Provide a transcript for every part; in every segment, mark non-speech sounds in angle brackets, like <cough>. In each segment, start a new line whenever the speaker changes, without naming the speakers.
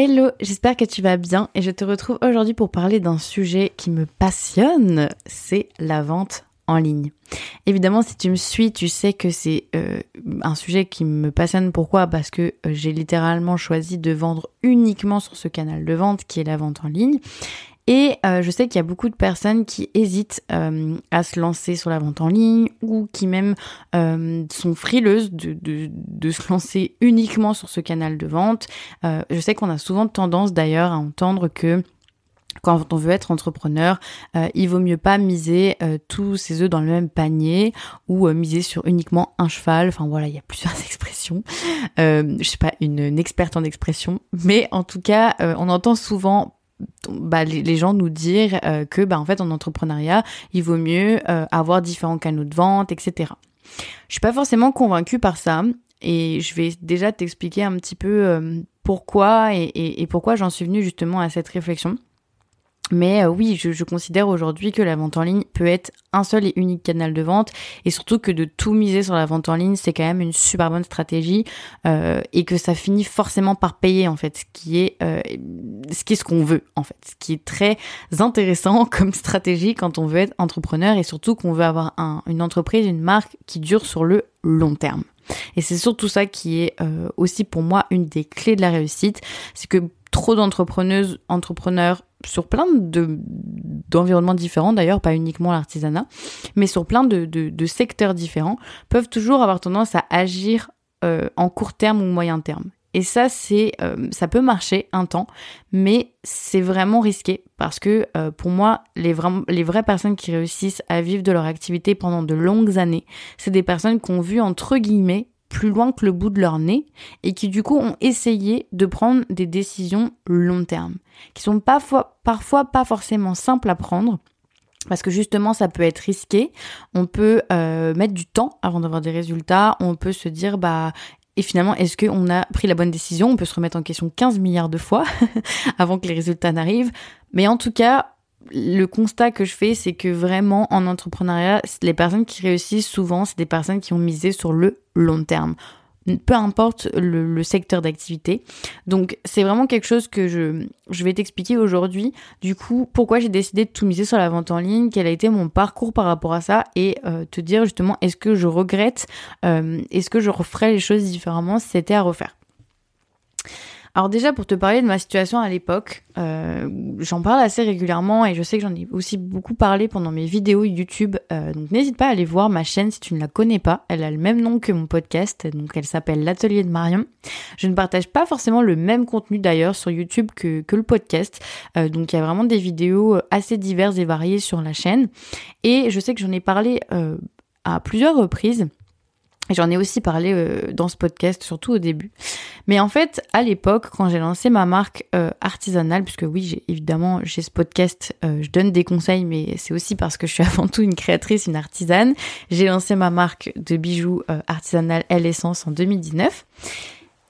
Hello, j'espère que tu vas bien et je te retrouve aujourd'hui pour parler d'un sujet qui me passionne, c'est la vente en ligne. Évidemment, si tu me suis, tu sais que c'est euh, un sujet qui me passionne. Pourquoi? Parce que euh, j'ai littéralement choisi de vendre uniquement sur ce canal de vente qui est la vente en ligne. Et euh, je sais qu'il y a beaucoup de personnes qui hésitent euh, à se lancer sur la vente en ligne ou qui même euh, sont frileuses de, se lancer uniquement sur ce canal de vente. je sais qu'on a souvent tendance d'ailleurs à entendre que quand on veut être entrepreneur, il vaut mieux pas miser tous ses œufs dans le même panier ou miser sur uniquement un cheval. Enfin voilà, il y a plusieurs <laughs> expressions. Je suis pas une, une experte en expression, mais en tout cas, on entend souvent bah, les, gens nous dire euh, que bah, en fait en entrepreneuriat il vaut mieux euh, avoir différents canaux de vente etc je suis pas forcément convaincue par ça et je vais déjà t'expliquer un petit peu euh, pourquoi et, et pourquoi j'en suis venue justement à cette réflexion mais euh, oui, je, considère aujourd'hui que la vente en ligne peut être un seul et unique canal de vente. Et surtout que de tout miser sur la vente en ligne, c'est quand même une super bonne stratégie euh, et que ça finit forcément par payer en fait, ce qui est euh, ce qui est ce qu'on veut en fait, ce qui est très intéressant <laughs> comme stratégie quand on veut être entrepreneur et surtout qu'on veut avoir un, une entreprise, une marque qui dure sur le long terme. Et c'est surtout ça qui est aussi pour moi une des clés de la réussite, c'est que trop d'entrepreneuses, entrepreneurs sur plein de d'environnements différents d'ailleurs, pas uniquement l'artisanat, mais sur plein de, de, secteurs différents, peuvent toujours avoir tendance à agir euh, en court terme ou moyen terme. Et ça, c'est, euh, ça peut marcher un temps, mais c'est vraiment risqué parce que euh, pour moi, les, les vraies personnes qui réussissent à vivre de leur activité pendant de longues années, c'est des personnes qui ont vu entre guillemets plus loin que le bout de leur nez et qui du coup ont essayé de prendre des décisions long terme, qui sont parfois, parfois pas forcément simples à prendre. Parce que justement, ça peut être risqué. On peut euh, mettre du temps avant d'avoir des résultats. On peut se dire, bah, et finalement, est-ce qu'on a pris la bonne décision? On peut se remettre en question 15 milliards de fois <laughs> avant que les résultats n'arrivent. Mais en tout cas, le constat que je fais, c'est que vraiment en entrepreneuriat, les personnes qui réussissent souvent, c'est des personnes qui ont misé sur le long terme peu importe le, secteur d'activité. Donc c'est vraiment quelque chose que je, je vais t'expliquer aujourd'hui. Du coup, pourquoi j'ai décidé de tout miser sur la vente en ligne, quel a été mon parcours par rapport à ça et euh, te dire justement est-ce que je regrette, euh, est-ce que je referais les choses différemment si c'était à refaire. Alors déjà pour te parler de ma situation à l'époque, euh, j'en parle assez régulièrement et je sais que j'en ai aussi beaucoup parlé pendant mes vidéos YouTube. Euh, donc n'hésite pas à aller voir ma chaîne si tu ne la connais pas. Elle a le même nom que mon podcast, donc elle s'appelle l'Atelier de Marion. Je ne partage pas forcément le même contenu d'ailleurs sur YouTube que, que le podcast. Euh, donc il y a vraiment des vidéos assez diverses et variées sur la chaîne. Et je sais que j'en ai parlé à plusieurs reprises. J'en ai aussi parlé euh, dans ce podcast, surtout au début. Mais en fait, à l'époque, quand j'ai lancé ma marque euh, artisanale, puisque oui, j'ai évidemment, j'ai ce podcast, euh, je donne des conseils, mais c'est aussi parce que je suis <laughs> avant tout une créatrice, une artisane. J'ai lancé ma marque de bijoux artisanale Elle Essence en 2019.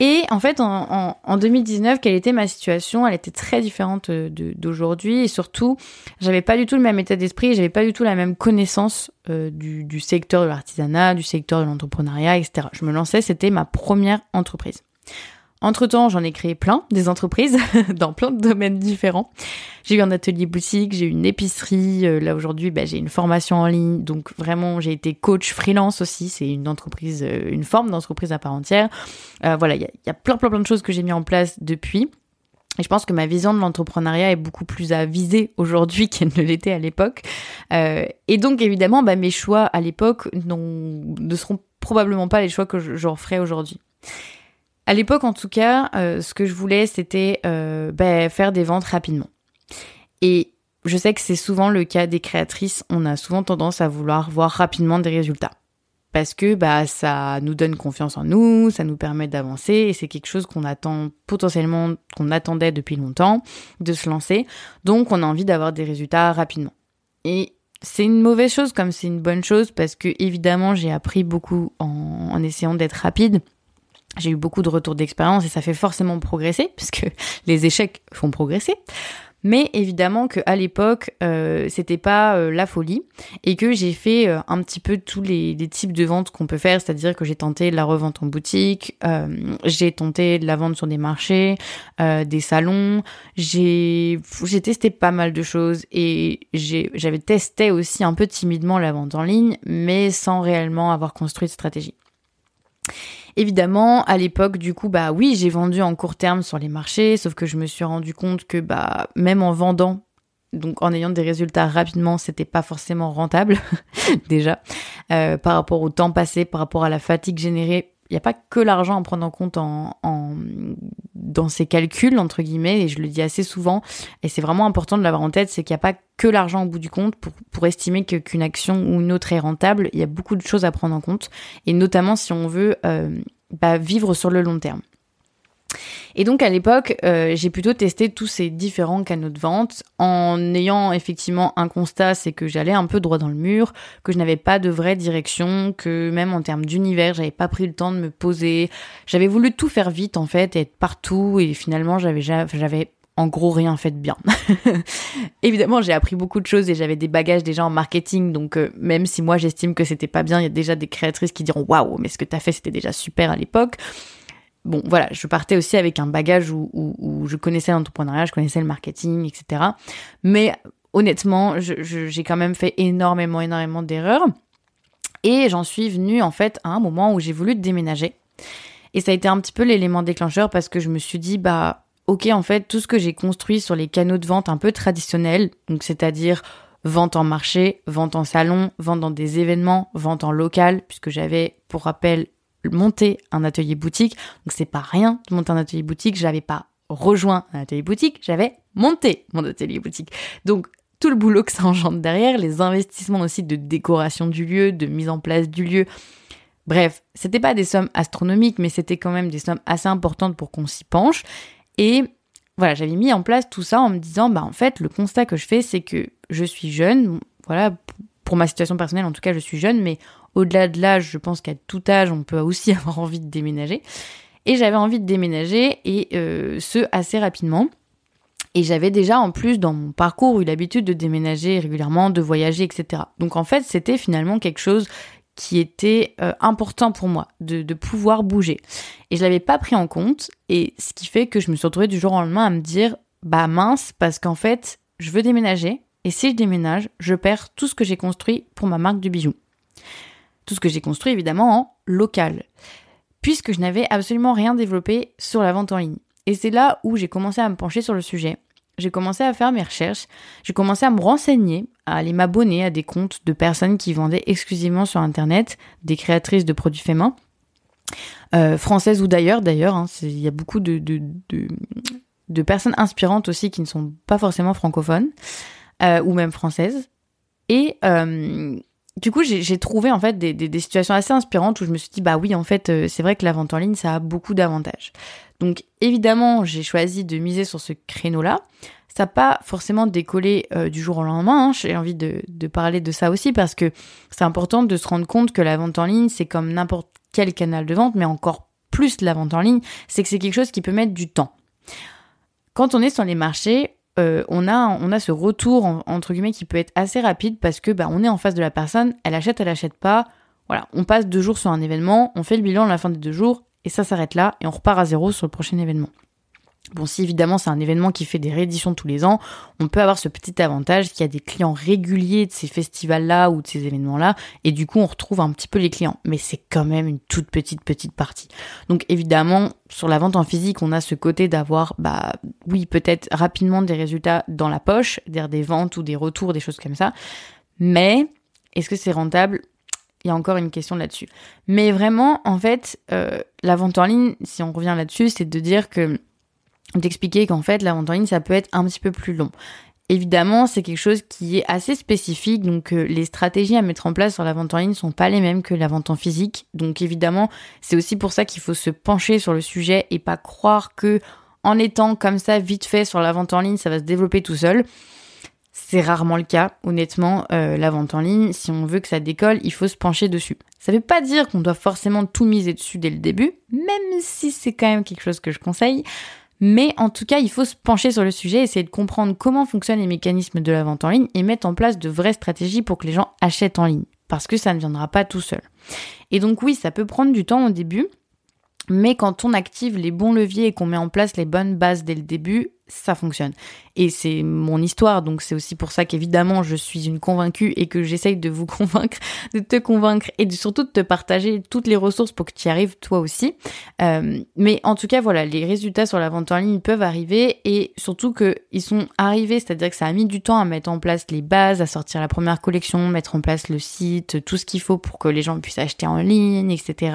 Et en fait, en, en, 2019, quelle était ma situation? Elle était très différente euh, d'aujourd'hui et surtout, j'avais pas du tout le même état d'esprit, j'avais pas du tout la même connaissance euh, du, du, secteur de l'artisanat, du secteur de l'entrepreneuriat, etc. Je me lançais, c'était ma première entreprise. Entre-temps, j'en ai créé plein, des entreprises, <laughs> dans plein de domaines différents. J'ai eu un atelier boutique, j'ai eu une épicerie, euh, là aujourd'hui, bah, j'ai une formation en ligne, donc vraiment, j'ai été coach freelance aussi, c'est une entreprise, euh, une forme d'entreprise à part entière. Euh, voilà, il y a, plein, plein, plein de choses que j'ai mis en place depuis. Et je pense que ma vision de l'entrepreneuriat est beaucoup plus à viser aujourd'hui <laughs> qu'elle ne l'était à l'époque. Et donc, évidemment, bah, mes choix à l'époque ne seront probablement pas les choix que je, je referai aujourd'hui. À l'époque, en tout cas, euh, ce que je voulais, c'était euh, bah, faire des ventes rapidement. Et je sais que c'est souvent le cas des créatrices. On a souvent tendance à vouloir voir rapidement des résultats. Parce que bah ça nous donne confiance en nous, ça nous permet d'avancer et c'est quelque chose qu'on attend potentiellement, qu'on attendait depuis longtemps, de se lancer. Donc on a envie d'avoir des résultats rapidement. Et c'est une mauvaise chose comme c'est une bonne chose parce que évidemment j'ai appris beaucoup en essayant d'être rapide j'ai eu beaucoup de retours d'expérience et ça fait forcément progresser, <laughs> puisque les échecs font progresser. Mais évidemment qu'à l'époque, euh, c'était pas euh, la folie et que j'ai fait euh, un petit peu tous les, types de ventes qu'on peut faire, c'est-à-dire que j'ai tenté la revente en boutique, j'ai tenté de la vente sur des marchés, des salons, j'ai testé pas mal de choses et j'avais testé aussi un peu timidement la vente en ligne, mais sans réellement avoir construit de stratégie. Évidemment, à l'époque, du coup, bah oui, j'ai vendu en court terme sur les marchés, sauf que je me suis rendu compte que bah même en vendant, donc en ayant des résultats rapidement, c'était pas forcément rentable <laughs> déjà euh, par rapport au temps passé, par rapport à la fatigue générée il n'y a pas que l'argent à prendre en compte en, dans ces calculs, entre guillemets, et je le dis assez souvent, et c'est vraiment important de l'avoir en tête, c'est qu'il n'y a pas que l'argent au bout du compte pour, pour estimer qu'une action ou une autre est rentable, il y a beaucoup de choses à prendre en compte, et notamment si on veut euh, bah, vivre sur le long terme. Et donc à l'époque, euh, j'ai plutôt testé tous ces différents canaux de vente en ayant effectivement un constat, c'est que j'allais un peu droit dans le mur, que je n'avais pas de vraie direction, que même en termes d'univers, j'avais pas pris le temps de me poser. J'avais voulu tout faire vite en fait, être partout et finalement j'avais en gros rien fait de bien. <laughs> Évidemment, j'ai appris beaucoup de choses et j'avais des bagages déjà en marketing, donc euh, même si moi j'estime que c'était pas bien, il y a déjà des créatrices qui diront waouh, mais ce que t'as fait c'était déjà super à l'époque bon, voilà, je partais aussi avec un bagage où, je connaissais l'entrepreneuriat, je connaissais le marketing, etc. Mais honnêtement, j'ai quand même fait énormément, énormément d'erreurs. Et j'en suis venue, en fait, à un moment où j'ai voulu déménager. Et ça a été un petit peu l'élément déclencheur parce que je me suis dit, bah, ok, en fait, tout ce que j'ai construit sur les canaux de vente un peu traditionnels, donc c'est-à-dire vente en marché, vente en salon, vente dans des événements, vente en local, puisque j'avais, pour rappel, monter un atelier boutique. Donc c'est pas rien de monter un atelier boutique. J'avais pas rejoint un atelier boutique, j'avais monté mon atelier boutique. Donc tout le boulot que ça engendre derrière, les investissements aussi de décoration du lieu, de mise en place du lieu. Bref, c'était pas des sommes astronomiques, mais c'était quand même des sommes assez importantes pour qu'on s'y penche. Et voilà, j'avais mis en place tout ça en me disant, bah en fait, le constat que je fais, c'est que je suis jeune. Voilà, pour ma situation personnelle, en tout cas, je suis jeune, mais au-delà de l'âge, je pense qu'à tout âge, on peut aussi <laughs> avoir envie de déménager. Et j'avais envie de déménager, et euh, ce, assez rapidement. Et j'avais déjà, en plus, dans mon parcours, eu l'habitude de déménager régulièrement, de voyager, etc. Donc en fait, c'était finalement quelque chose qui était euh, important pour moi, de, pouvoir bouger. Et je l'avais pas pris en compte, et ce qui fait que je me suis retrouvée du jour au lendemain à me dire, bah mince, parce qu'en fait, je veux déménager, et si je déménage, je perds tout ce que j'ai construit pour ma marque de bijoux. Tout ce que j'ai construit évidemment en local, puisque je n'avais absolument rien développé sur la vente en ligne. Et c'est là où j'ai commencé à me pencher sur le sujet. J'ai commencé à faire mes recherches, j'ai commencé à me renseigner, à aller m'abonner à des comptes de personnes qui vendaient exclusivement sur Internet, des créatrices de produits faits main, euh, françaises ou d'ailleurs. D'ailleurs, hein, il y a beaucoup de, personnes inspirantes aussi qui ne sont pas forcément francophones euh, ou même françaises. Et euh, du coup, j'ai trouvé en fait des, situations assez inspirantes où je me suis dit bah oui, en fait, euh, c'est vrai que la vente en ligne, ça a beaucoup d'avantages. Donc évidemment, j'ai choisi de miser sur ce créneau-là. Ça n'a pas forcément décollé euh, du jour au lendemain. Hein. J'ai envie de, parler de ça aussi parce que c'est important de se rendre compte que la vente en ligne, c'est comme n'importe quel canal de vente, mais encore plus la vente en ligne, c'est que c'est quelque chose qui peut mettre du temps. Quand on est sur les marchés, euh, on, a, ce retour, entre guillemets, qui peut être assez rapide parce que bah, on est en face de la personne, elle achète, elle achète pas. Voilà, on passe deux jours sur un événement, on fait le bilan à la fin des deux jours, et ça s'arrête là, et on repart à zéro sur le prochain événement. Bon, si évidemment c'est un événement qui fait des rééditions tous les ans, on peut avoir ce petit avantage qu'il y a des clients réguliers de ces festivals-là ou de ces événements-là, et du coup on retrouve un petit peu les clients. Mais c'est quand même une toute petite petite partie. Donc évidemment, sur la vente en physique, on a ce côté d'avoir, bah oui, peut-être rapidement des résultats dans la poche, des ventes ou des retours, des choses comme ça. Mais est-ce que c'est rentable? Il y a encore une question là-dessus. Mais vraiment, en fait, euh, la vente en ligne, si on revient là-dessus, c'est de dire que d'expliquer qu'en fait la vente en ligne ça peut être un petit peu plus long. Évidemment, c'est quelque chose qui est assez spécifique, donc euh, les stratégies à mettre en place sur la vente en ligne sont pas les mêmes que la vente en physique. Donc évidemment, c'est aussi pour ça qu'il faut se pencher sur le sujet et pas croire que en étant comme ça vite fait sur la vente en ligne, ça va se développer tout seul. C'est rarement le cas, honnêtement, euh, la vente en ligne, si on veut que ça décolle, il faut se pencher dessus. Ça veut pas dire qu'on doit forcément tout miser dessus dès le début, même si c'est quand même quelque chose que je conseille. Mais en tout cas, il faut se pencher sur le sujet, essayer de comprendre comment fonctionnent les mécanismes de la vente en ligne et mettre en place de vraies stratégies pour que les gens achètent en ligne. Parce que ça ne viendra pas tout seul. Et donc oui, ça peut prendre du temps au début, mais quand on active les bons leviers et qu'on met en place les bonnes bases dès le début, ça fonctionne. Et c'est mon histoire, donc c'est aussi pour ça qu'évidemment je suis une convaincue et que j'essaye de vous <laughs> convaincre, de te convaincre et surtout de te partager toutes les ressources pour que tu y arrives toi aussi. Euh, mais en tout cas, voilà, les résultats sur la vente en ligne peuvent arriver et surtout qu'ils sont arrivés, c'est-à-dire que ça a mis du temps à mettre en place les bases, à sortir la première collection, mettre en place le site, tout ce qu'il faut pour que les gens puissent acheter en ligne, etc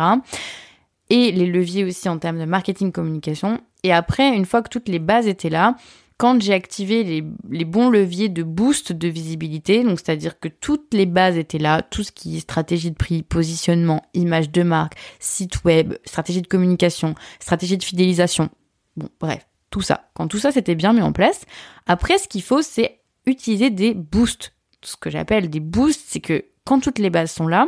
et les leviers aussi en termes de marketing communication. Et après, une fois que toutes les bases étaient là, quand j'ai activé les, bons leviers de boost de visibilité, donc c'est-à-dire que toutes les bases étaient là, tout ce qui est stratégie de prix, positionnement, image de marque, site web, stratégie de communication, stratégie de fidélisation, bon bref, tout ça. Quand tout ça c'était bien mis en place, après ce qu'il faut c'est utiliser des boosts. Ce que j'appelle des boosts, c'est que quand toutes les bases sont là,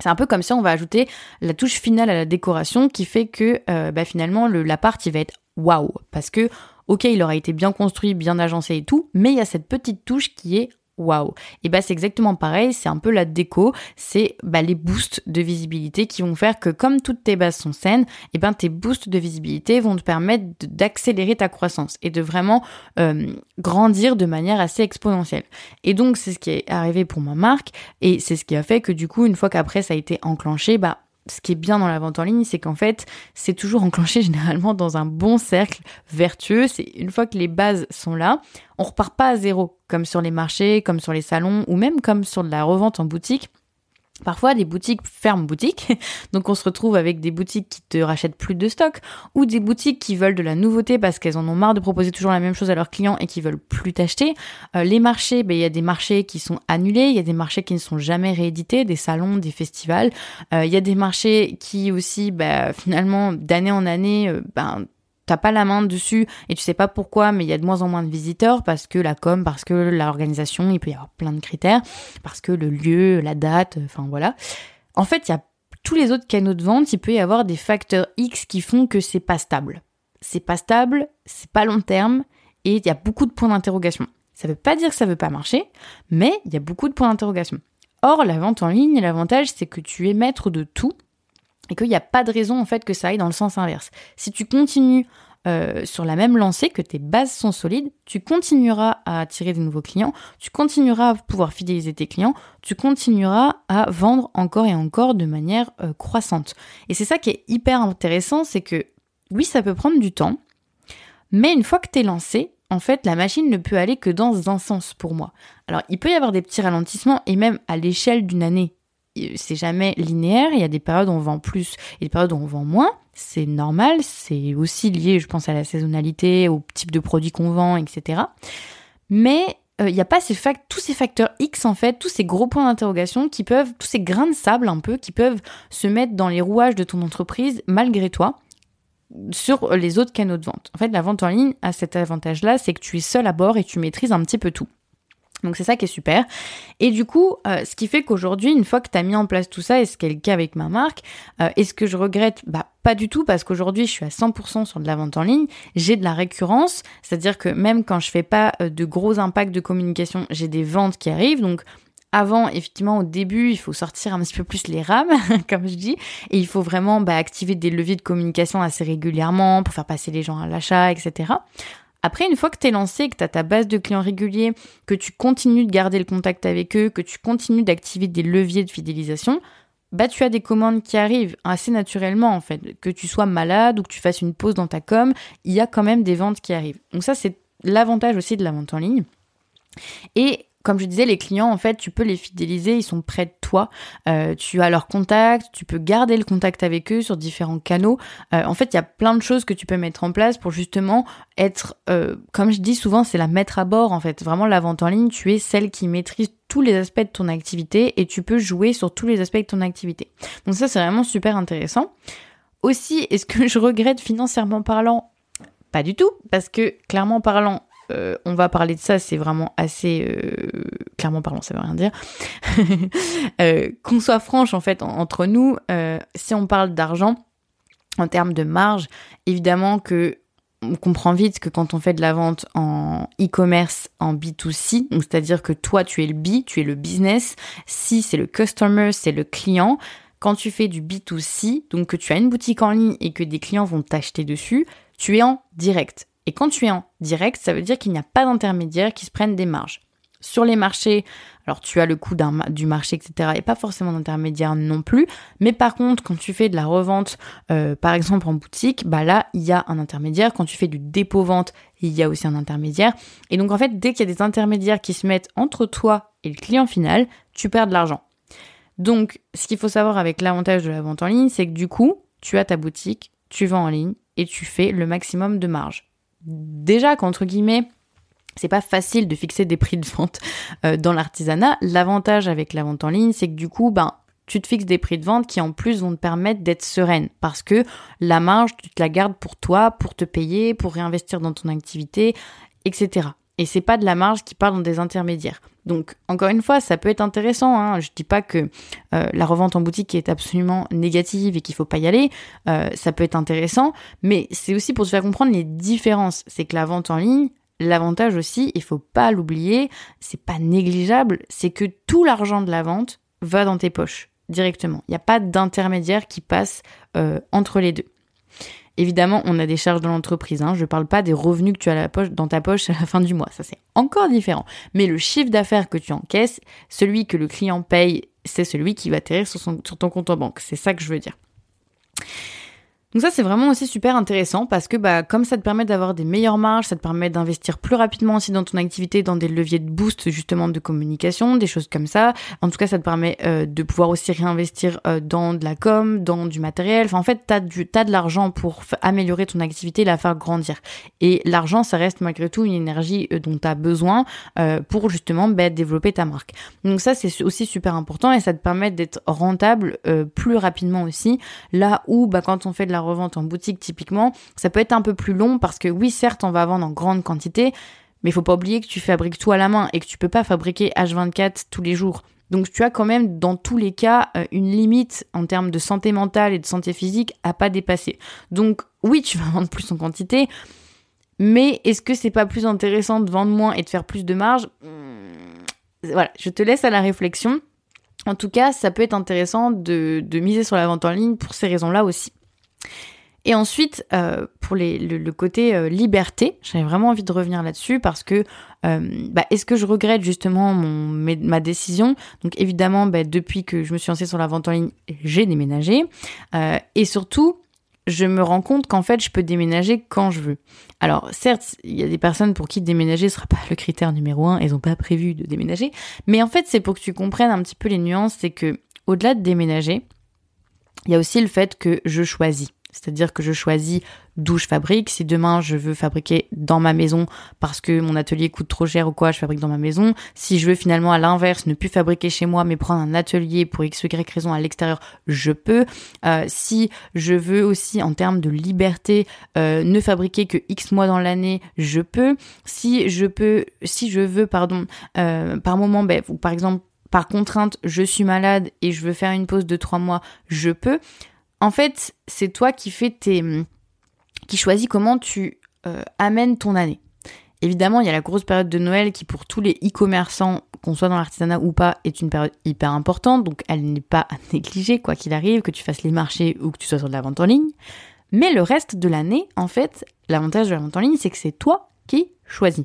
c'est un peu comme si on va ajouter la touche finale à la décoration qui fait que euh, bah, finalement le l'appart il va être waouh. Parce que ok il aura été bien construit, bien agencé et tout, mais il y a cette petite touche qui est waouh. Et bah c'est exactement pareil, c'est un peu la déco, c'est bah, les boosts de visibilité qui vont faire que comme toutes tes bases sont saines, et ben tes boosts de visibilité vont te permettre d'accélérer ta croissance et de vraiment euh, grandir de manière assez exponentielle. Et donc c'est ce qui est arrivé pour ma marque et c'est ce qui a fait que du coup une fois qu'après ça a été enclenché, bah ce qui est bien dans la vente en ligne, c'est qu'en fait, c'est toujours enclenché <laughs> généralement dans un bon cercle vertueux. Une fois que les bases sont là, on repart pas à zéro, comme sur les marchés, comme sur les salons, ou même comme sur de la revente en boutique. Parfois, des boutiques ferment boutique, <laughs> donc on se retrouve avec des boutiques qui te rachètent plus de stock, ou des boutiques qui veulent de la nouveauté parce qu'elles en ont marre de proposer toujours la même chose à leurs clients et qui veulent plus t'acheter. Euh, les marchés, ben, il y a des marchés qui sont annulés, il y a des marchés qui ne sont jamais réédités, des salons, des festivals. Euh, il y a des marchés qui aussi, ben, finalement, d'année en année, euh, ben, t'as pas la main dessus et tu sais pas pourquoi, mais il y a de moins en moins de visiteurs parce que la com, parce que l'organisation, il peut y avoir plein de critères, parce que le lieu, la date, enfin voilà. En fait, il y a tous les autres canaux de vente, il peut y avoir des facteurs X qui font que c'est pas stable. C'est pas stable, c'est pas long terme et il y a beaucoup de points d'interrogation. Ça veut pas dire que ça veut pas marcher, mais il y a beaucoup de points d'interrogation. Or, la vente en ligne, l'avantage, c'est que tu es maître de tout et qu'il n'y a pas de raison en fait que ça aille dans le sens inverse. Si tu continues euh, sur la même lancée, que tes bases sont solides, tu continueras à attirer des nouveaux clients, tu continueras à pouvoir fidéliser tes clients, tu continueras à vendre encore et encore de manière euh, croissante. Et c'est ça qui est hyper intéressant, c'est que oui, ça peut prendre du temps, mais une fois que tu es lancé, en fait, la machine ne peut aller que dans un sens pour moi. Alors, il peut y avoir des petits ralentissements, et même à l'échelle d'une année, c'est jamais linéaire. Il y a des périodes où on vend plus et des périodes où on vend moins. C'est normal. C'est aussi lié, je pense, à la saisonnalité, au type de produit qu'on vend, etc. Mais euh, il n'y a pas tous ces facteurs X en fait, tous ces gros points d'interrogation qui peuvent, tous ces grains de sable un peu, qui peuvent se mettre dans les rouages de ton entreprise malgré toi sur les autres canaux de vente. En fait, la vente en ligne a cet avantage-là, c'est que tu es seul à bord et tu maîtrises un petit peu tout. Donc c'est ça qui est super. Et du coup, euh, ce qui fait qu'aujourd'hui, une fois que tu as mis en place tout ça, et ce qui est le cas avec ma marque, euh, est-ce que je regrette? Bah pas du tout, parce qu'aujourd'hui, je suis à 100% sur de la vente en ligne. J'ai de la récurrence, c'est-à-dire que même quand je fais pas euh, de gros impacts de communication, j'ai des ventes qui arrivent. Donc avant, effectivement, au début, il faut sortir un petit peu plus les rames, <laughs> comme je dis, et il faut vraiment bah, activer des leviers de communication assez régulièrement pour faire passer les gens à l'achat, etc. Après, une fois que tu es lancé, que tu as ta base de clients réguliers, que tu continues de garder le contact avec eux, que tu continues d'activer des leviers de fidélisation, bah tu as des commandes qui arrivent assez naturellement en fait. Que tu sois malade ou que tu fasses une pause dans ta com, il y a quand même des ventes qui arrivent. Donc ça c'est l'avantage aussi de la vente en ligne. Et comme je disais, les clients, en fait, tu peux les fidéliser, ils sont près de toi, euh, tu as leur contact, tu peux garder le contact avec eux sur différents canaux. Euh, en fait, il y a plein de choses que tu peux mettre en place pour justement être, euh, comme je dis souvent, c'est la mettre à bord, en fait. Vraiment, la vente en ligne, tu es celle qui maîtrise tous les aspects de ton activité et tu peux jouer sur tous les aspects de ton activité. Donc ça, c'est vraiment super intéressant. Aussi, est-ce que je regrette financièrement parlant? Pas du tout, parce que clairement parlant, euh, on va parler de ça, c'est vraiment assez euh, clairement parlant, ça veut rien dire. <laughs> Euh, qu'on soit franche en fait entre nous, si on parle d'argent en termes de marge, évidemment que on comprend vite que quand on fait de la vente en e-commerce, en B2C, c'est-à-dire que toi tu es le B, tu es le business, si c'est le customer, c'est le client. Quand tu fais du B2C, donc que tu as une boutique en ligne et que des clients vont t'acheter dessus, tu es en direct. Et quand tu es en direct, ça veut dire qu'il n'y a pas d'intermédiaire qui se prennent des marges. Sur les marchés, alors tu as le coût du marché, etc. Et pas forcément d'intermédiaire non plus. Mais par contre, quand tu fais de la revente, euh, par exemple en boutique, bah là, il y a un intermédiaire. Quand tu fais du dépôt-vente, il y a aussi un intermédiaire. Et donc en fait, dès qu'il y a des intermédiaires qui se mettent entre toi et le client final, tu perds de l'argent. Donc, ce qu'il faut savoir avec l'avantage de la vente en ligne, c'est que du coup, tu as ta boutique, tu vends en ligne et tu fais le maximum de marge. Déjà qu'entre guillemets, c'est pas facile de fixer des prix de vente euh, dans l'artisanat. L'avantage avec la vente en ligne, c'est que du coup, ben, tu te fixes des prix de vente qui en plus vont te permettre d'être sereine parce que la marge, tu te la gardes pour toi, pour te payer, pour réinvestir dans ton activité, etc. Et c'est pas de la marge qui part dans des intermédiaires. Donc, encore une fois, ça peut être intéressant. Hein. Je dis pas que euh, la revente en boutique est absolument négative et qu'il faut pas y aller. Euh, ça peut être intéressant, mais c'est aussi pour te faire comprendre les différences. C'est que la vente en ligne, L'avantage aussi, il faut pas l'oublier, c'est pas négligeable, c'est que tout l'argent de la vente va dans tes poches directement. Il n'y a pas d'intermédiaire qui passe euh, entre les deux. Évidemment, on a des charges de l'entreprise. Hein. Je ne parle pas des revenus que tu as dans ta poche <laughs> à la fin du mois. Ça, c'est encore différent. Mais le chiffre d'affaires que tu encaisses, celui que le client paye, c'est celui qui va atterrir sur ton compte en banque. C'est ça que je veux dire. Donc ça c'est vraiment aussi super intéressant parce que bah comme ça te permet d'avoir des meilleures marges, ça te permet d'investir plus rapidement aussi dans ton activité, dans des leviers de boost justement de communication, des choses comme ça. En tout cas ça te permet euh, de pouvoir aussi réinvestir euh, dans de la com, dans du matériel. Enfin en fait t'as du t'as de l'argent pour améliorer ton activité, la faire grandir. Et l'argent ça reste malgré tout une énergie euh, dont tu as besoin pour justement bah, développer ta marque. Donc ça c'est aussi super important et ça te permet d'être rentable plus rapidement aussi. Là où bah quand on fait de la revente en boutique typiquement, ça peut être un peu plus long parce que oui, certes, on va vendre en grande quantité, mais il faut pas oublier que tu fabriques tout à la main et que tu peux pas fabriquer H24 tous les jours. Donc tu as quand même dans tous les cas euh, une limite en termes de santé mentale et de santé physique à pas dépasser. Donc oui, tu vas <laughs> vendre plus en quantité, mais est-ce que c'est pas plus intéressant de vendre moins et de faire plus de marge? Hmm, Voilà, je te laisse à la réflexion. En tout cas, ça peut être intéressant de, de miser sur la vente en ligne pour ces raisons-là aussi. Et ensuite, euh, pour le, côté euh, liberté, j'avais vraiment envie de revenir là-dessus parce que euh, bah, est-ce que je regrette justement mon, ma décision? Donc évidemment, bah, depuis que je me suis lancée sur la vente en ligne, j'ai déménagé. et surtout, je me rends compte qu'en fait, je peux déménager quand je veux. Alors, certes, il y a des personnes pour qui déménager ne sera pas le critère numéro un, elles n'ont pas prévu de déménager. Mais en fait, c'est pour que tu comprennes un petit peu les nuances, c'est que au-delà de déménager, il y a aussi le fait que je choisis. C'est-à-dire que je choisis d'où je fabrique. Si demain je veux fabriquer dans ma maison parce que mon atelier coûte trop cher ou quoi, je fabrique dans ma maison. Si je veux finalement à l'inverse ne plus fabriquer chez moi mais prendre un atelier pour x ou y raison à l'extérieur, je peux. Euh, si je veux aussi en termes de liberté euh, ne fabriquer que x mois dans l'année, je peux. Si je peux, si je veux, pardon, euh, par moment, ben, par exemple par contrainte, je suis malade et je veux faire une pause de trois mois, je peux. En fait, c'est toi qui fais tes, qui choisis comment tu euh, amènes ton année. Évidemment, il y a la grosse période de Noël qui, pour tous les e-commerçants, qu'on soit dans l'artisanat ou pas, est une période hyper importante. Donc, elle n'est pas à négliger, quoi qu'il arrive, que tu fasses les marchés ou que tu sois sur de la vente en ligne. Mais le reste de l'année, en fait, l'avantage de la vente en ligne, c'est que c'est toi qui choisis.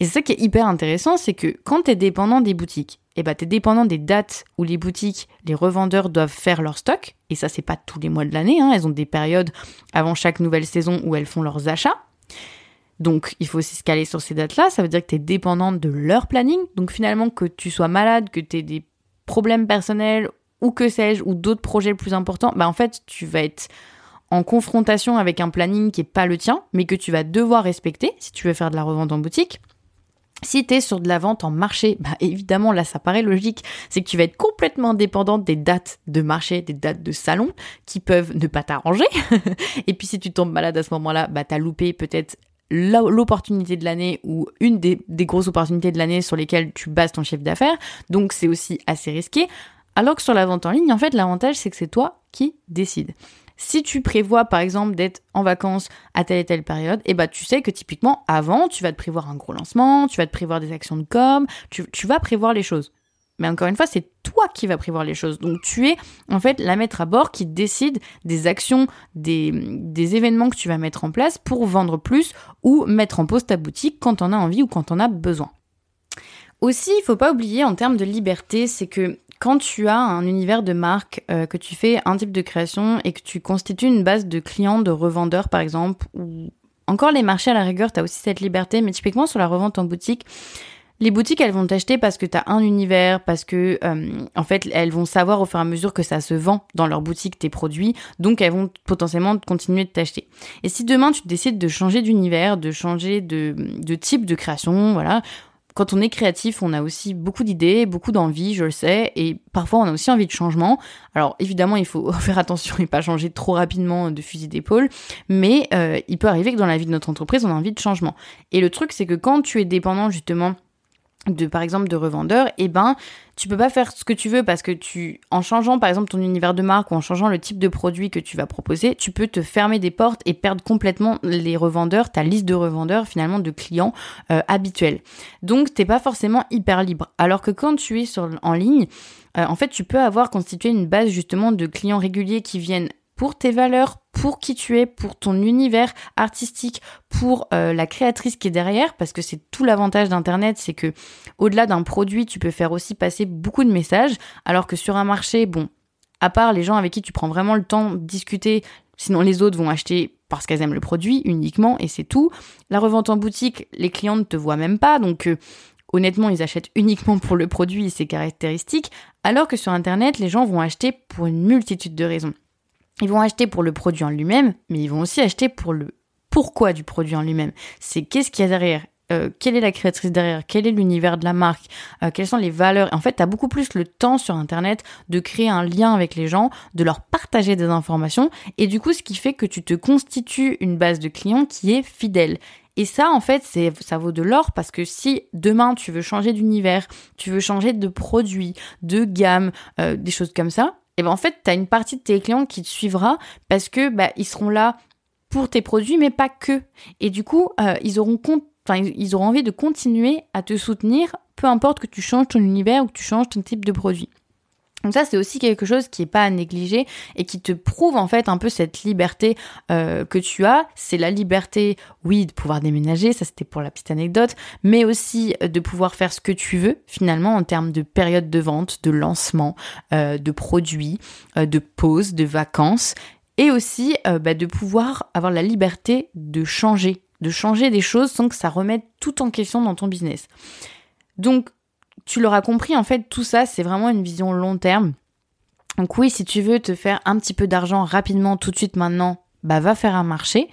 Et c'est ça qui est hyper intéressant, c'est que quand tu es dépendant des boutiques, et eh ben, tu es dépendant des dates où les boutiques, les revendeurs doivent faire leur stock. Et ça, c'est pas tous les mois de l'année. Hein. Elles ont des périodes avant chaque nouvelle saison où elles font leurs achats. Donc, il faut aussi se caler sur ces dates-là. Ça veut dire que tu es dépendante de leur planning. Donc, finalement, que tu sois malade, que tu aies des problèmes personnels ou que sais-je, ou d'autres projets plus importants, bah, en fait, tu vas être en confrontation avec un planning qui est pas le tien, mais que tu vas devoir respecter si tu veux faire de la revente en boutique. Si tu es sur de la vente en marché, bah évidemment là ça paraît logique, c'est que tu vas être complètement dépendante des dates de marché, des dates de salon qui peuvent ne pas t'arranger. <laughs> Et puis si tu tombes malade à ce moment-là, bah t'as loupé peut-être l'opportunité de l'année ou une des, des grosses opportunités de l'année sur lesquelles tu bases ton chiffre d'affaires. Donc c'est aussi assez risqué. Alors que sur la vente en ligne, en fait, l'avantage c'est que c'est toi qui décides. Si tu prévois par exemple d'être en vacances à telle et telle période, eh bah tu sais que typiquement avant, tu vas te prévoir un gros lancement, tu vas te prévoir des actions de com, tu, tu vas prévoir les choses. Mais encore une fois, c'est toi qui vas prévoir les choses. Donc tu es en fait la maître à bord qui décide des actions, des, des événements que tu vas mettre en place pour vendre plus ou mettre en pause ta boutique quand on a envie ou quand on a besoin. Aussi, il faut pas oublier en termes de liberté, c'est que quand tu as un univers de marque, euh, que tu fais un type de création et que tu constitues une base de clients, de revendeurs par exemple, ou encore les marchés à la rigueur, tu as aussi cette liberté, mais typiquement sur la revente en boutique, les boutiques, elles vont t'acheter parce que tu as un univers, parce que euh, en fait, elles vont savoir au fur et à mesure que ça se vend dans leur boutique tes produits, donc elles vont potentiellement continuer de t'acheter. Et si demain tu décides de changer d'univers, de changer de, de type de création, voilà, quand on est créatif, on a aussi beaucoup d'idées, beaucoup d'envie, je le sais, et parfois on a aussi envie de changement. Alors évidemment, il faut <laughs> faire attention et pas changer trop rapidement de fusil d'épaule, mais euh, il peut arriver que dans la vie de notre entreprise, on a envie de changement. Et le truc, c'est que quand tu es dépendant justement de par exemple de revendeur, eh ben tu peux pas faire ce que tu veux parce que tu en changeant par exemple ton univers de marque ou en changeant le type de produit que tu vas proposer, tu peux te fermer des portes et perdre complètement les revendeurs, ta liste de revendeurs finalement de clients euh, habituels. Donc t'es pas forcément hyper libre. Alors que quand tu es en ligne, euh, en fait tu peux avoir constitué une base justement de clients réguliers qui viennent pour tes valeurs, pour qui tu es, pour ton univers artistique, pour euh, la créatrice qui est derrière, parce que c'est tout l'avantage d'Internet, c'est que au-delà d'un produit, tu peux faire aussi passer beaucoup de messages, alors que sur un marché, bon, à part les gens avec qui tu prends vraiment le temps de discuter, sinon les autres vont acheter parce qu'elles aiment le produit uniquement et c'est tout. La revente en boutique, les clients ne te voient même pas, donc euh, honnêtement, ils achètent uniquement pour le produit et ses caractéristiques, alors que sur Internet, les gens vont acheter pour une multitude de raisons. Ils vont acheter pour le produit en lui-même, mais ils vont aussi acheter pour le pourquoi du produit en lui-même. C'est qu'est-ce qu'il y a derrière euh, quelle est la créatrice derrière, quel est l'univers de la marque, euh, quelles sont les valeurs. En fait, tu beaucoup plus le temps sur Internet de créer un lien avec les gens, de leur partager des informations, et du coup, ce qui fait que tu te constitues une base de clients qui est fidèle. Et ça, en fait, c'est, ça vaut de l'or parce que si demain tu veux changer d'univers, tu veux changer de produit, de gamme, euh, des choses comme ça, et ben en fait, tu as une partie de tes clients qui te suivra parce que bah, ils seront là pour tes produits, mais pas que. Et du coup, euh, ils auront ils auront envie de continuer à te soutenir, peu importe que tu changes ton univers ou que tu changes ton type de produit. Donc ça, c'est aussi quelque chose qui est pas à négliger et qui te prouve en fait un peu cette liberté euh, que tu as. C'est la liberté, oui, de pouvoir déménager, ça c'était pour la petite anecdote, mais aussi euh, de pouvoir faire ce que tu veux finalement en termes de période de vente, de lancement, euh, de produits, de pause, de vacances, et aussi bah, de pouvoir avoir la liberté de changer, de changer des choses sans que ça remette tout en question dans ton business. Donc tu l'auras compris, en fait, tout ça, c'est vraiment une vision long terme. Donc oui, si tu veux te faire un petit peu d'argent rapidement, tout de suite maintenant, bah va faire un marché.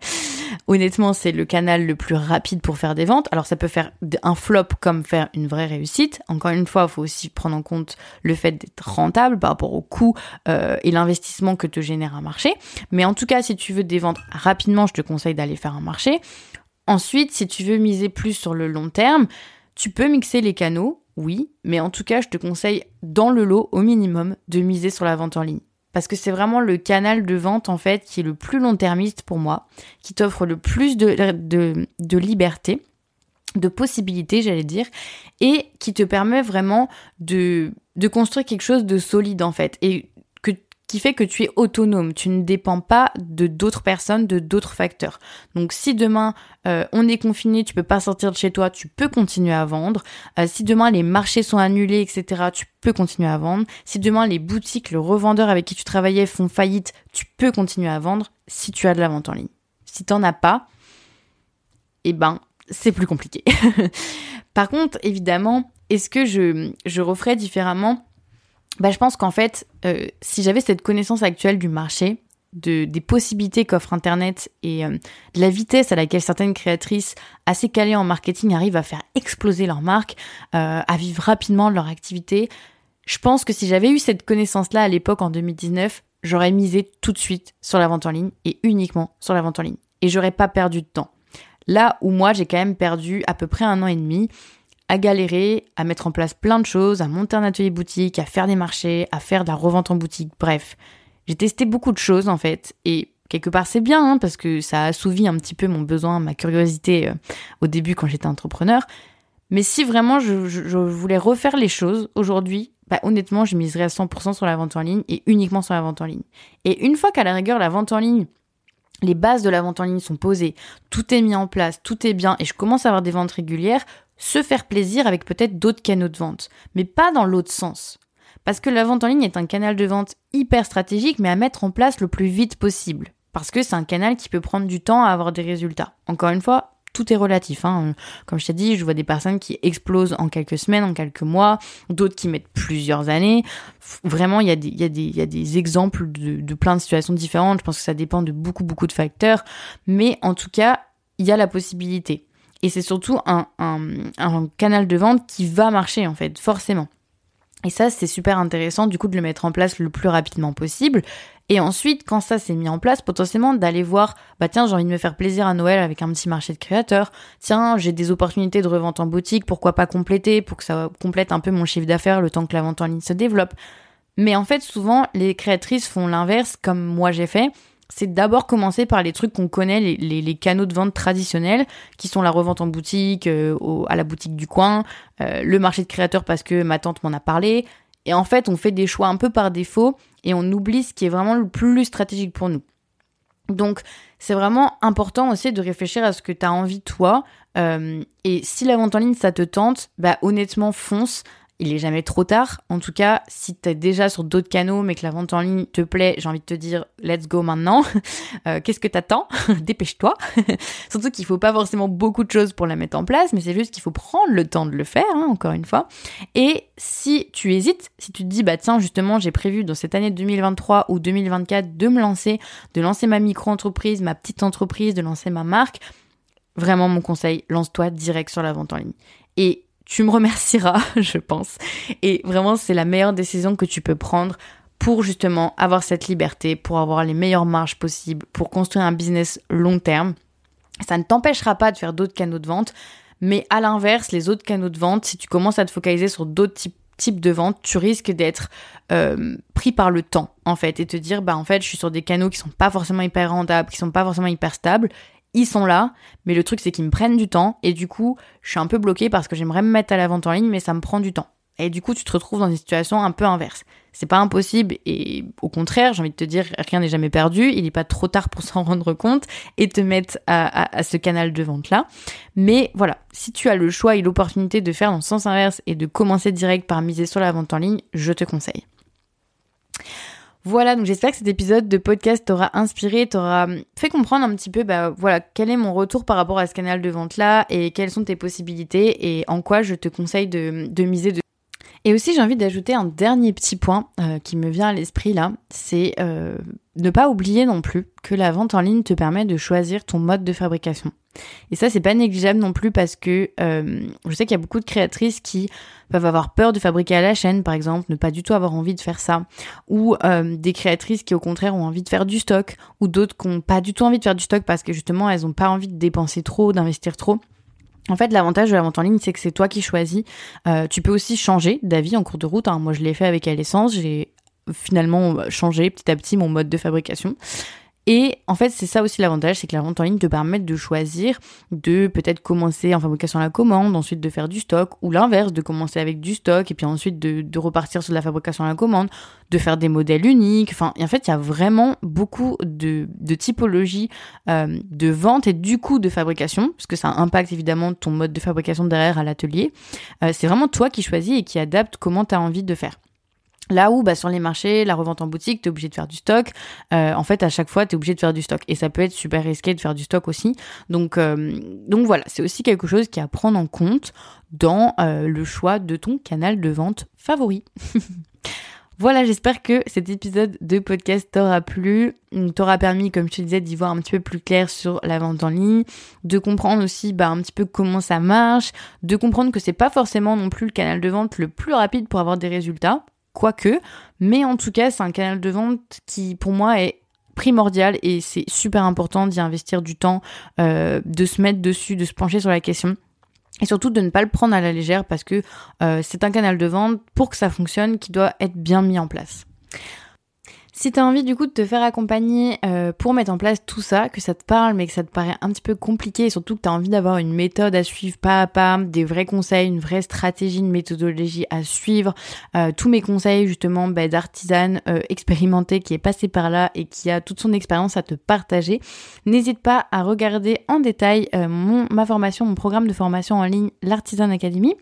<laughs> Honnêtement, c'est le canal le plus rapide pour faire des ventes. Alors ça peut faire un flop comme faire une vraie réussite. Encore une fois, il faut aussi prendre en compte le fait d'être rentable par rapport au coût euh, et l'investissement que te génère un marché. Mais en tout cas, si tu veux des ventes rapidement, je te conseille d'aller faire un marché. Ensuite, si tu veux miser plus sur le long terme, tu peux mixer les canaux, oui, mais en tout cas, je te conseille dans le lot au minimum de miser sur la vente en ligne. Parce que c'est vraiment le canal de vente en fait qui est le plus long-termiste pour moi, qui t'offre le plus de, de, liberté, de possibilités, j'allais dire, et qui te permet vraiment de, de construire quelque chose de solide en fait. Qui fait que tu es autonome, tu ne dépends pas de d'autres personnes, de d'autres facteurs. Donc si demain euh, on est confiné, tu peux pas sortir de chez toi, tu peux continuer à vendre. Euh, si demain les marchés sont annulés, etc., tu peux continuer à vendre. Si demain les boutiques, le revendeur avec qui tu travaillais font faillite, tu peux continuer à vendre si tu as de la vente en ligne. Si t'en as pas, eh ben c'est plus compliqué. <laughs> Par contre, évidemment, est-ce que je, je referais différemment bah, je pense qu'en fait, euh, si j'avais cette connaissance actuelle du marché, de, des possibilités qu'offre Internet et euh, de la vitesse à laquelle certaines créatrices assez calées en marketing arrivent à faire exploser leur marque, euh, à vivre rapidement leur activité, je pense que si j'avais eu cette connaissance-là à l'époque en 2019, j'aurais misé tout de suite sur la vente en ligne et uniquement sur la vente en ligne. Et j'aurais pas perdu de temps. Là où moi j'ai quand même perdu à peu près un an et demi à galérer, à mettre en place plein de choses, à monter un atelier boutique, à faire des marchés, à faire de la revente en boutique, bref. J'ai testé beaucoup de choses en fait et quelque part c'est bien hein, parce que ça a assouvi un petit peu mon besoin, ma curiosité euh, au début quand j'étais entrepreneur. Mais si vraiment je, voulais refaire les choses aujourd'hui, bah, honnêtement, je miserais à 100% sur la vente en ligne et uniquement sur la vente en ligne. Et une fois qu'à la rigueur, la vente en ligne, les bases de la vente en ligne sont posées, tout est mis en place, tout est bien et je commence à avoir des ventes régulières, se faire plaisir avec peut-être d'autres canaux de vente, mais pas dans l'autre sens. Parce que la vente en ligne est un canal de vente hyper stratégique, mais à mettre en place le plus vite possible. Parce que c'est un canal qui peut prendre du temps à avoir des résultats. Encore une fois, tout est relatif. Hein. Comme je t'ai dit, je vois des personnes qui explosent en quelques semaines, en quelques mois, d'autres qui mettent plusieurs années. Vraiment, il y a des exemples de, de plein de situations différentes. Je pense que ça dépend de beaucoup, beaucoup de facteurs. Mais en tout cas, il y a la possibilité. Et c'est surtout un, canal de vente qui va marcher, en fait, forcément. Et ça, c'est super intéressant du coup de le mettre en place le plus rapidement possible. Et ensuite, quand ça s'est mis en place, potentiellement d'aller voir, bah tiens, j'ai envie de me faire plaisir à Noël avec un petit marché de créateurs. Tiens, j'ai des opportunités de revente en boutique, pourquoi pas compléter pour que ça complète un peu mon chiffre d'affaires le temps que la vente en ligne se développe. Mais en fait, souvent, les créatrices font l'inverse comme moi j'ai fait c'est d'abord commencer par les trucs qu'on connaît, les, canaux de vente traditionnels, qui sont la revente en boutique, euh, à la boutique du coin, euh, le marché de créateurs parce que ma tante m'en a parlé. Et en fait, on fait des choix un peu par défaut et on oublie ce qui est vraiment le plus stratégique pour nous. Donc, c'est vraiment important aussi de réfléchir à ce que tu as envie toi. Euh, et si la vente en ligne, ça te tente, bah honnêtement, fonce il est jamais trop tard. En tout cas, si tu es déjà sur d'autres canaux mais que la vente en ligne te plaît, j'ai envie de te dire let's go maintenant. <laughs> Euh, qu'est-ce que t'attends? <laughs> Dépêche-toi. <laughs> Surtout qu'il faut pas forcément beaucoup de choses pour la mettre en place, mais c'est juste qu'il faut prendre le temps de le faire, hein, encore une fois. Et si tu hésites, si tu te dis bah tiens justement j'ai prévu dans cette année 2023 ou 2024 de me lancer, de lancer ma micro-entreprise, ma petite entreprise, de lancer ma marque, vraiment mon conseil, lance-toi direct sur la vente en ligne. Et tu me remercieras, <laughs> je pense. Et vraiment, c'est la meilleure décision que tu peux prendre pour justement avoir cette liberté, pour avoir les meilleures marges possibles, pour construire un business long terme. Ça ne t'empêchera pas de faire d'autres canaux de vente, mais à l'inverse, les autres canaux de vente, si tu commences à te focaliser sur d'autres types de vente, tu risques d'être euh, pris par le temps en fait et te dire bah en fait je suis sur des canaux qui sont pas forcément hyper rendables, qui sont pas forcément hyper stables ils sont là, mais le truc c'est qu'ils me prennent du temps et du coup, je suis un peu bloquée parce que j'aimerais me mettre à la vente en ligne, mais ça me prend du temps. Et du coup, tu te retrouves dans une situation un peu inverse. C'est pas impossible et au contraire, j'ai envie de te dire, rien n'est jamais perdu. Il n'est pas trop tard pour s'en <laughs> rendre compte et te mettre à, à ce canal de vente là. Mais voilà, si tu as le choix et l'opportunité de faire dans le sens inverse et de commencer direct par miser sur la vente en ligne, je te conseille. Voilà, donc j'espère que cet épisode de podcast t'aura inspiré, t'aura fait comprendre un petit peu, bah voilà, quel est mon retour par rapport à ce canal de vente là et quelles sont tes possibilités et en quoi je te conseille de, de miser de et aussi, j'ai envie d'ajouter un dernier petit point euh, qui me vient à l'esprit là, c'est euh, ne pas oublier non plus que la vente en ligne te permet de choisir ton mode de fabrication. Et ça, c'est pas négligeable non plus parce que euh, je sais qu'il y a beaucoup de créatrices qui peuvent avoir peur de fabriquer à la chaîne, par exemple, ne pas du tout avoir envie de faire ça, ou des créatrices qui au contraire ont envie de faire du stock, ou d'autres qui n'ont pas du tout envie de faire du stock parce que justement elles n'ont pas envie de dépenser trop, d'investir trop. En fait, l'avantage de la vente en ligne, c'est que c'est toi qui choisis. Euh, tu peux aussi changer d'avis en cours de route. Hein. Moi, je l'ai fait avec l'essence. J'ai finalement changé petit à petit mon mode de fabrication. Et en fait, c'est ça aussi l'avantage, c'est que la vente en ligne te permet de choisir de peut-être commencer en fabrication à la commande, ensuite de faire du stock, ou l'inverse, de commencer avec du stock et puis ensuite de, repartir sur la fabrication à la commande, de faire des modèles uniques. Enfin, en fait, il y a vraiment beaucoup de, de typologies euh, de vente et du coup de fabrication, parce que ça impacte évidemment ton mode de fabrication derrière à l'atelier. Euh, c'est vraiment toi qui choisis et qui adapte comment tu as envie de faire. Là où bah, sur les marchés, la revente en boutique, tu es obligé de faire du stock. Euh, en fait, à chaque fois, tu es obligé de faire du stock. Et ça peut être super risqué de faire du stock aussi. Donc, euh, donc voilà, c'est aussi quelque chose qui à prendre en compte dans euh, le choix de ton canal de vente favori. <laughs> Voilà, j'espère que cet épisode de podcast t'aura plu, t'aura permis, comme je te disais, d'y voir un petit peu plus clair sur la vente en ligne, de comprendre aussi bah, un petit peu comment ça marche, de comprendre que c'est pas forcément non plus le canal de vente le plus rapide pour avoir des résultats quoique, mais en tout cas, c'est un canal de vente qui, pour moi, est primordial et c'est super important d'y investir du temps, euh, de se mettre dessus, de se pencher sur la question. Et surtout de ne pas le prendre à la légère parce que euh, c'est un canal de vente pour que ça fonctionne qui doit être bien mis en place. Si tu as envie du coup de te faire accompagner euh, pour mettre en place tout ça, que ça te parle mais que ça te paraît un petit peu compliqué et surtout que tu as envie d'avoir une méthode à suivre pas à pas, des vrais conseils, une vraie stratégie, une méthodologie à suivre, euh, tous mes conseils justement bah, d'artisane euh, qui est passée par là et qui a toute son expérience à te partager, n'hésite pas à regarder en détail mon, ma formation, mon programme de formation en ligne, l'Artisan Academy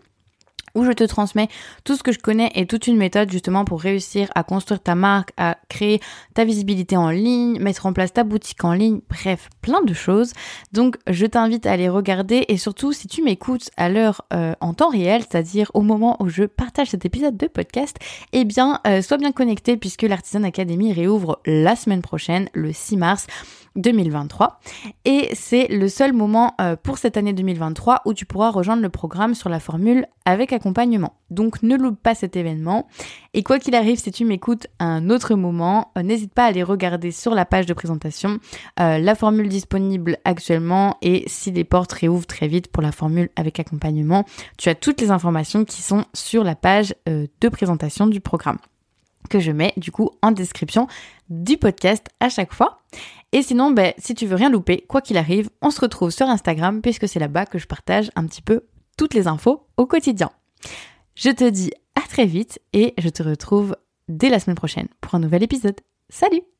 où je te transmets tout ce que je connais et toute une méthode justement pour réussir à construire ta marque, à créer ta visibilité en ligne, mettre en place ta boutique en ligne, bref, plein de choses. Donc je t'invite à aller regarder et surtout si tu m'écoutes à l'heure euh, en temps réel, c'est-à-dire au moment où je partage cet épisode de podcast, eh bien euh, sois bien connecté puisque l'Artisan Academy réouvre la semaine prochaine, le 6 mars. 2023. Et c'est le seul moment euh, pour cette année 2023 où tu pourras rejoindre le programme sur la formule avec accompagnement. Donc ne loupe pas cet événement. Et quoi qu'il arrive, si tu m'écoutes à un autre moment, euh, n'hésite pas à aller regarder sur la page de présentation euh, la formule disponible actuellement et si les portes réouvrent très vite pour la formule avec accompagnement, tu as toutes les informations qui sont sur la page de présentation du programme que je mets du coup en description du podcast à chaque fois. Et sinon, ben, si tu veux rien louper, quoi qu'il arrive, on se retrouve sur Instagram puisque c'est là-bas que je partage un petit peu toutes les infos au quotidien. Je te dis à très vite et je te retrouve dès la semaine prochaine pour un nouvel épisode. Salut